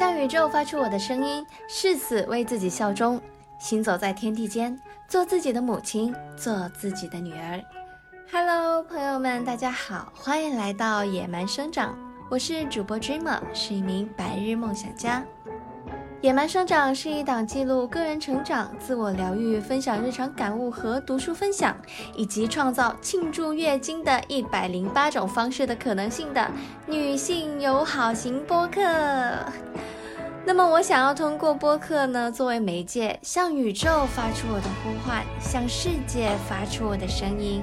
向宇宙发出我的声音，誓死为自己效忠，行走在天地间，做自己的母亲，做自己的女儿。Hello，朋友们，大家好，欢迎来到野蛮生长，我是主播 Dreamer，是一名白日梦想家。野蛮生长是一档记录个人成长、自我疗愈、分享日常感悟和读书分享，以及创造庆祝月经的一百零八种方式的可能性的女性友好型播客。那么，我想要通过播客呢，作为媒介，向宇宙发出我的呼唤，向世界发出我的声音。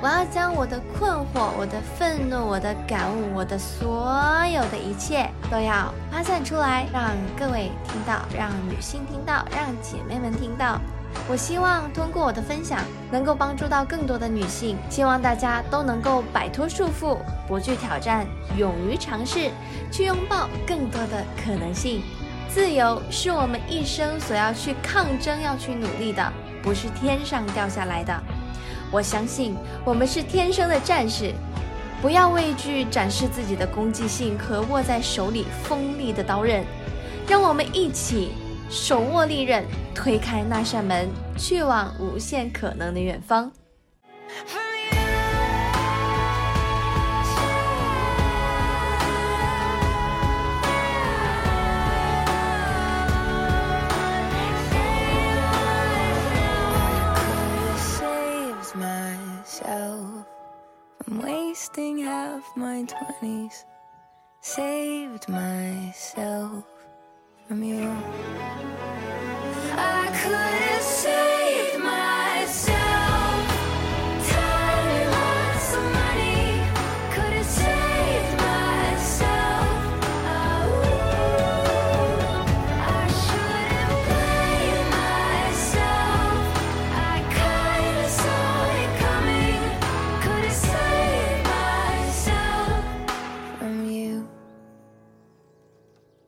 我要将我的困惑、我的愤怒、我的感悟、我的所有的一切，都要发散出来，让各位听到，让女性听到，让姐妹们听到。我希望通过我的分享，能够帮助到更多的女性。希望大家都能够摆脱束缚，不惧挑战，勇于尝试，去拥抱更多的可能性。自由是我们一生所要去抗争、要去努力的，不是天上掉下来的。我相信我们是天生的战士，不要畏惧展示自己的攻击性和握在手里锋利的刀刃。让我们一起手握利刃，推开那扇门，去往无限可能的远方。wasting half my twenties. Saved myself